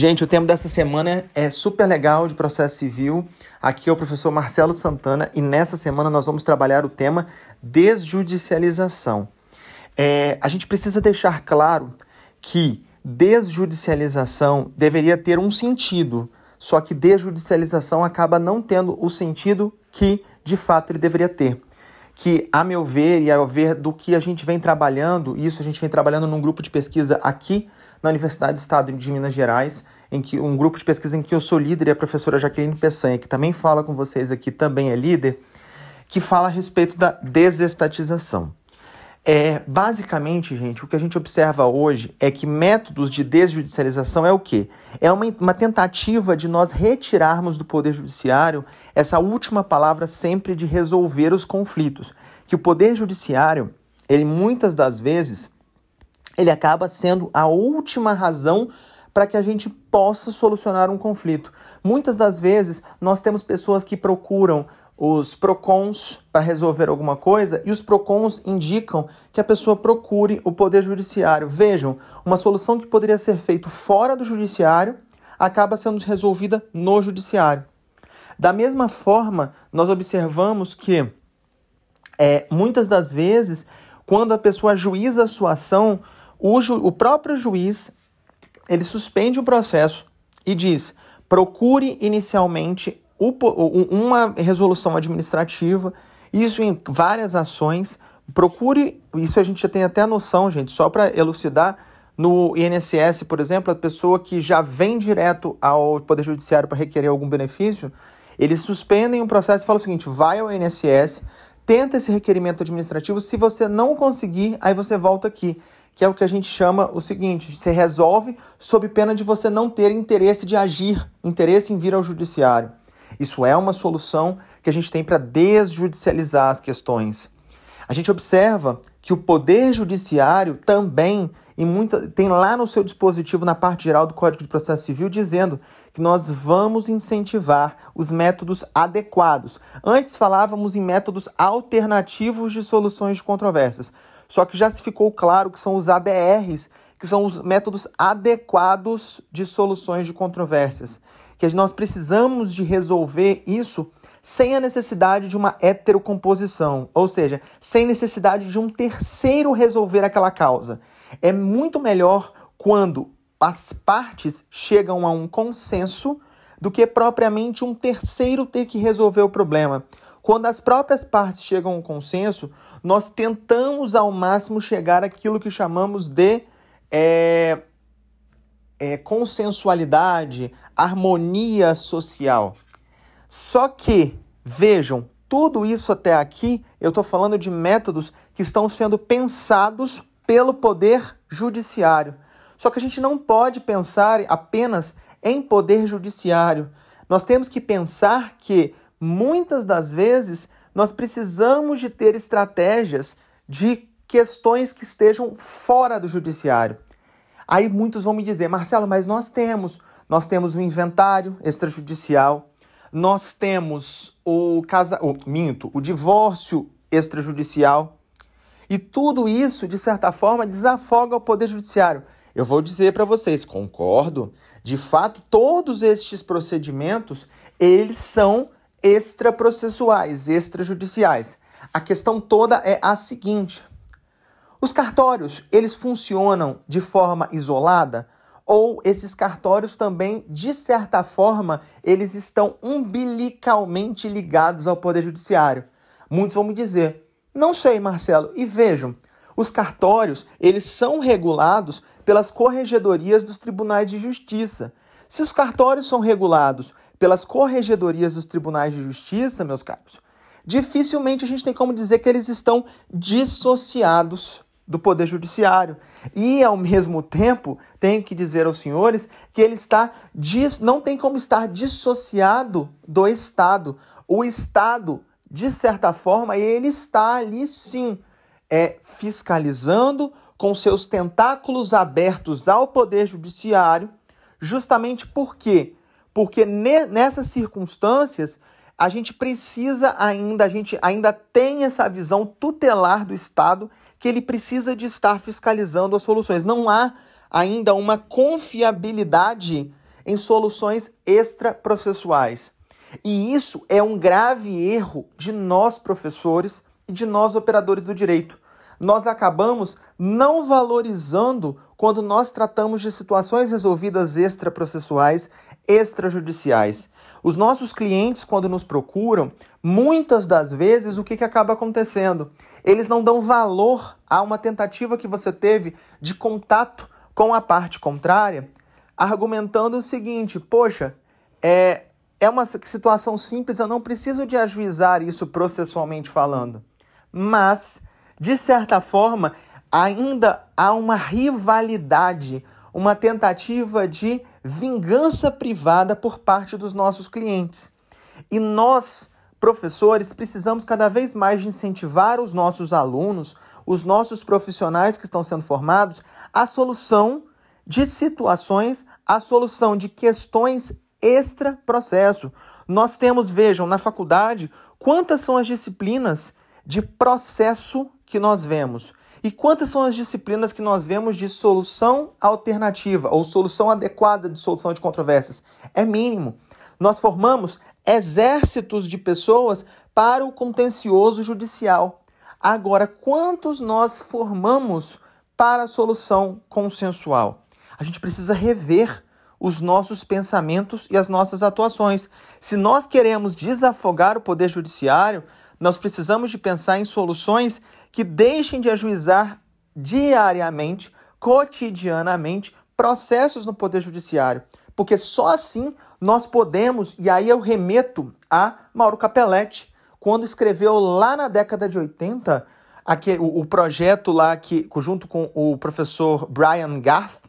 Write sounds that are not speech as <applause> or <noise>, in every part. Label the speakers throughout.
Speaker 1: Gente, o tema dessa semana é super legal de processo civil. Aqui é o professor Marcelo Santana e nessa semana nós vamos trabalhar o tema desjudicialização. É, a gente precisa deixar claro que desjudicialização deveria ter um sentido, só que desjudicialização acaba não tendo o sentido que de fato ele deveria ter que, a meu ver e ao ver do que a gente vem trabalhando, isso a gente vem trabalhando num grupo de pesquisa aqui na Universidade do Estado de Minas Gerais, em que um grupo de pesquisa em que eu sou líder e a professora Jaqueline Peçanha, que também fala com vocês aqui, também é líder, que fala a respeito da desestatização. É, basicamente, gente, o que a gente observa hoje é que métodos de desjudicialização é o quê? É uma, uma tentativa de nós retirarmos do Poder Judiciário essa última palavra sempre de resolver os conflitos. Que o Poder Judiciário, ele muitas das vezes, ele acaba sendo a última razão para que a gente possa solucionar um conflito. Muitas das vezes nós temos pessoas que procuram os PROCONs para resolver alguma coisa e os PROCONs indicam que a pessoa procure o Poder Judiciário. Vejam, uma solução que poderia ser feita fora do Judiciário acaba sendo resolvida no Judiciário. Da mesma forma, nós observamos que é, muitas das vezes, quando a pessoa juíza a sua ação, o, ju o próprio juiz ele suspende o processo e diz: procure inicialmente uma resolução administrativa, isso em várias ações. Procure, isso a gente já tem até noção, gente, só para elucidar. No INSS, por exemplo, a pessoa que já vem direto ao Poder Judiciário para requerer algum benefício, eles suspendem o processo e falam o seguinte: vai ao INSS, tenta esse requerimento administrativo. Se você não conseguir, aí você volta aqui. Que é o que a gente chama o seguinte: você resolve sob pena de você não ter interesse de agir, interesse em vir ao judiciário. Isso é uma solução que a gente tem para desjudicializar as questões. A gente observa que o Poder Judiciário também em muita, tem lá no seu dispositivo, na parte geral do Código de Processo Civil, dizendo que nós vamos incentivar os métodos adequados. Antes falávamos em métodos alternativos de soluções de controvérsias, só que já se ficou claro que são os ADRs, que são os métodos adequados de soluções de controvérsias que nós precisamos de resolver isso sem a necessidade de uma heterocomposição, ou seja, sem necessidade de um terceiro resolver aquela causa. É muito melhor quando as partes chegam a um consenso do que propriamente um terceiro ter que resolver o problema. Quando as próprias partes chegam a um consenso, nós tentamos ao máximo chegar àquilo que chamamos de é, é, consensualidade, harmonia social. Só que, vejam, tudo isso até aqui, eu estou falando de métodos que estão sendo pensados pelo poder judiciário. Só que a gente não pode pensar apenas em poder judiciário. Nós temos que pensar que muitas das vezes nós precisamos de ter estratégias de questões que estejam fora do judiciário. Aí muitos vão me dizer, Marcelo, mas nós temos, nós temos o inventário extrajudicial, nós temos o casa, o minto, o divórcio extrajudicial. E tudo isso, de certa forma, desafoga o poder judiciário. Eu vou dizer para vocês, concordo. De fato, todos estes procedimentos, eles são extraprocessuais, extrajudiciais. A questão toda é a seguinte: os cartórios, eles funcionam de forma isolada ou esses cartórios também, de certa forma, eles estão umbilicalmente ligados ao Poder Judiciário? Muitos vão me dizer, não sei, Marcelo. E vejam, os cartórios, eles são regulados pelas corregedorias dos tribunais de justiça. Se os cartórios são regulados pelas corregedorias dos tribunais de justiça, meus caros, dificilmente a gente tem como dizer que eles estão dissociados do Poder Judiciário. E, ao <laughs> mesmo tempo, tenho que dizer aos senhores que ele está dis... não tem como estar dissociado do Estado. O Estado, de certa forma, ele está ali sim, é, fiscalizando com seus tentáculos abertos ao Poder Judiciário, justamente por quê? Porque ne... nessas circunstâncias a gente precisa ainda, a gente ainda tem essa visão tutelar do Estado que ele precisa de estar fiscalizando as soluções. Não há ainda uma confiabilidade em soluções extraprocessuais. E isso é um grave erro de nós, professores, e de nós, operadores do direito. Nós acabamos não valorizando quando nós tratamos de situações resolvidas extraprocessuais, extrajudiciais. Os nossos clientes, quando nos procuram, muitas das vezes o que, que acaba acontecendo? Eles não dão valor a uma tentativa que você teve de contato com a parte contrária, argumentando o seguinte: poxa, é, é uma situação simples, eu não preciso de ajuizar isso processualmente falando. Mas, de certa forma, ainda há uma rivalidade, uma tentativa de vingança privada por parte dos nossos clientes. E nós, professores, precisamos cada vez mais incentivar os nossos alunos, os nossos profissionais que estão sendo formados, a solução de situações, a solução de questões extra-processo. Nós temos, vejam, na faculdade, quantas são as disciplinas de processo que nós vemos. E quantas são as disciplinas que nós vemos de solução alternativa ou solução adequada de solução de controvérsias? É mínimo. Nós formamos exércitos de pessoas para o contencioso judicial. Agora, quantos nós formamos para a solução consensual? A gente precisa rever os nossos pensamentos e as nossas atuações. Se nós queremos desafogar o poder judiciário, nós precisamos de pensar em soluções que deixem de ajuizar diariamente, cotidianamente, processos no Poder Judiciário. Porque só assim nós podemos, e aí eu remeto a Mauro Capelletti, quando escreveu lá na década de 80 aqui, o, o projeto lá que, junto com o professor Brian Garth,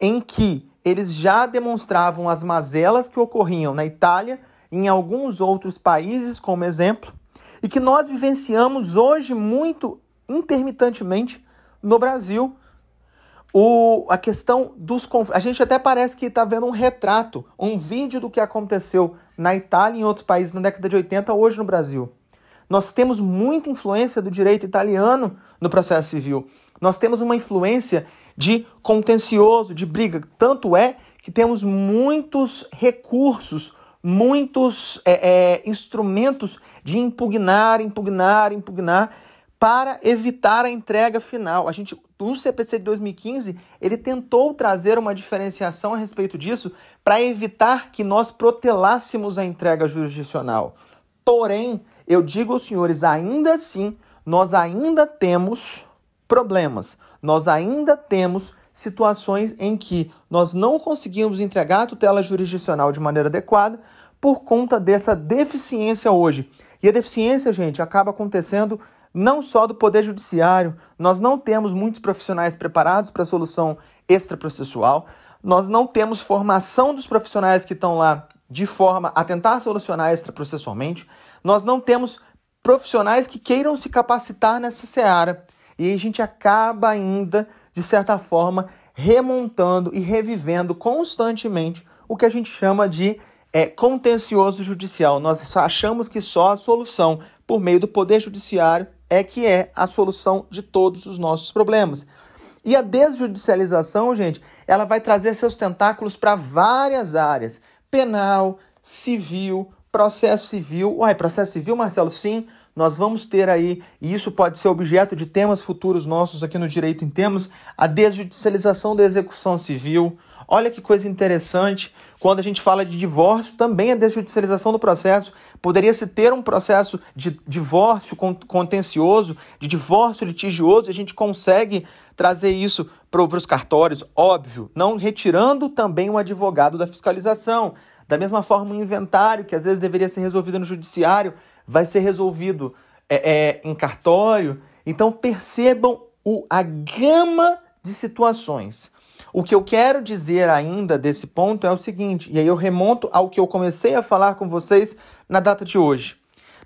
Speaker 1: em que eles já demonstravam as mazelas que ocorriam na Itália e em alguns outros países, como exemplo, e que nós vivenciamos hoje muito intermitentemente no Brasil. O, a questão dos A gente até parece que está vendo um retrato, um vídeo do que aconteceu na Itália e em outros países na década de 80, hoje no Brasil. Nós temos muita influência do direito italiano no processo civil. Nós temos uma influência de contencioso, de briga. Tanto é que temos muitos recursos, muitos é, é, instrumentos de impugnar, impugnar, impugnar para evitar a entrega final. A gente, o CPC de 2015, ele tentou trazer uma diferenciação a respeito disso para evitar que nós protelássemos a entrega jurisdicional. Porém, eu digo aos senhores, ainda assim, nós ainda temos problemas. Nós ainda temos situações em que nós não conseguimos entregar a tutela jurisdicional de maneira adequada por conta dessa deficiência hoje e a deficiência, gente, acaba acontecendo não só do Poder Judiciário, nós não temos muitos profissionais preparados para a solução extraprocessual, nós não temos formação dos profissionais que estão lá de forma a tentar solucionar extraprocessualmente, nós não temos profissionais que queiram se capacitar nessa seara. E a gente acaba ainda, de certa forma, remontando e revivendo constantemente o que a gente chama de é contencioso judicial. Nós achamos que só a solução por meio do poder judiciário é que é a solução de todos os nossos problemas. E a desjudicialização, gente, ela vai trazer seus tentáculos para várias áreas: penal, civil, processo civil. Uai, processo civil, Marcelo, sim. Nós vamos ter aí, e isso pode ser objeto de temas futuros nossos aqui no Direito em Temas, a desjudicialização da execução civil. Olha que coisa interessante. Quando a gente fala de divórcio, também a desjudicialização do processo. Poderia-se ter um processo de divórcio contencioso, de divórcio litigioso, e a gente consegue trazer isso para os cartórios, óbvio, não retirando também o advogado da fiscalização. Da mesma forma, o inventário, que às vezes deveria ser resolvido no judiciário, vai ser resolvido é, é, em cartório. Então percebam o, a gama de situações. O que eu quero dizer ainda desse ponto é o seguinte, e aí eu remonto ao que eu comecei a falar com vocês na data de hoje.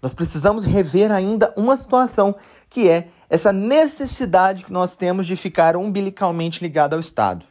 Speaker 1: Nós precisamos rever ainda uma situação que é essa necessidade que nós temos de ficar umbilicalmente ligado ao Estado.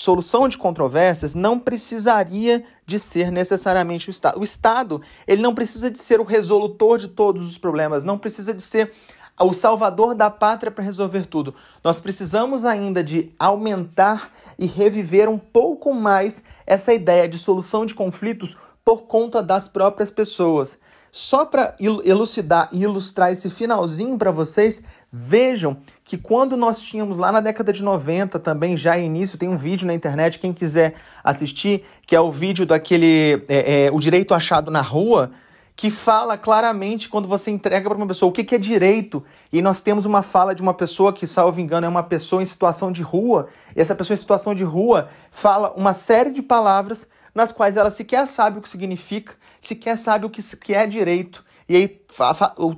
Speaker 1: Solução de controvérsias não precisaria de ser necessariamente o Estado. O Estado, ele não precisa de ser o resolutor de todos os problemas, não precisa de ser o salvador da pátria para resolver tudo. Nós precisamos ainda de aumentar e reviver um pouco mais essa ideia de solução de conflitos por conta das próprias pessoas. Só para elucidar e ilustrar esse finalzinho para vocês, vejam que quando nós tínhamos lá na década de 90, também já início, tem um vídeo na internet, quem quiser assistir, que é o vídeo daquele é, é, O Direito Achado na Rua, que fala claramente quando você entrega para uma pessoa o que, que é direito. E nós temos uma fala de uma pessoa que, salvo engano, é uma pessoa em situação de rua, e essa pessoa em situação de rua fala uma série de palavras nas quais ela sequer sabe o que significa, sequer sabe o que, é direito, e aí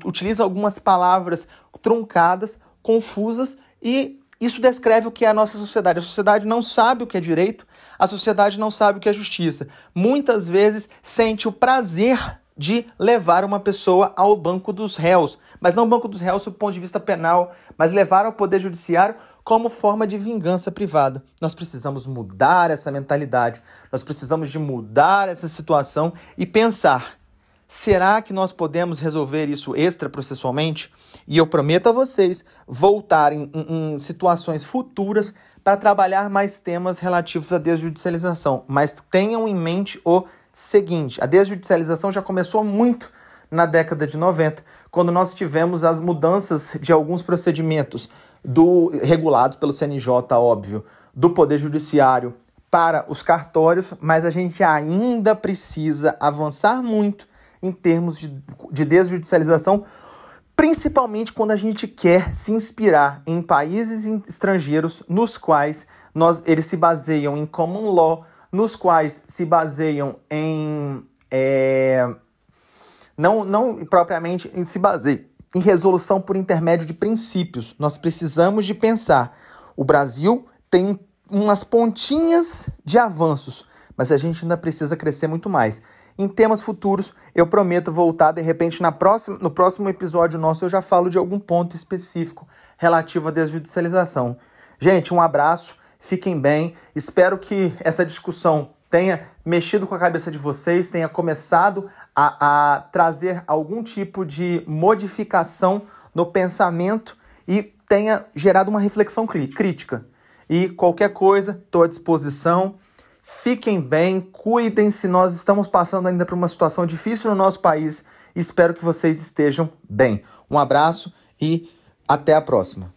Speaker 1: utiliza algumas palavras truncadas, confusas, e isso descreve o que é a nossa sociedade. A sociedade não sabe o que é direito, a sociedade não sabe o que é justiça. Muitas vezes sente o prazer de levar uma pessoa ao banco dos réus, mas não banco dos réus do ponto de vista penal, mas levar ao poder judiciário como forma de vingança privada. Nós precisamos mudar essa mentalidade, nós precisamos de mudar essa situação e pensar: será que nós podemos resolver isso extraprocessualmente? E eu prometo a vocês voltar em, em, em situações futuras para trabalhar mais temas relativos à desjudicialização, mas tenham em mente o seguinte: a desjudicialização já começou muito na década de 90, quando nós tivemos as mudanças de alguns procedimentos do regulados pelo CNJ, óbvio, do Poder Judiciário para os cartórios, mas a gente ainda precisa avançar muito em termos de, de desjudicialização, principalmente quando a gente quer se inspirar em países estrangeiros nos quais nós, eles se baseiam em common law, nos quais se baseiam em. É, não, não propriamente em se baseia em resolução por intermédio de princípios. Nós precisamos de pensar. O Brasil tem umas pontinhas de avanços, mas a gente ainda precisa crescer muito mais. Em temas futuros, eu prometo voltar de repente na próxima, no próximo episódio nosso eu já falo de algum ponto específico relativo à desjudicialização. Gente, um abraço Fiquem bem. Espero que essa discussão tenha mexido com a cabeça de vocês, tenha começado a, a trazer algum tipo de modificação no pensamento e tenha gerado uma reflexão crítica. E qualquer coisa, estou à disposição. Fiquem bem, cuidem-se. Nós estamos passando ainda por uma situação difícil no nosso país. Espero que vocês estejam bem. Um abraço e até a próxima.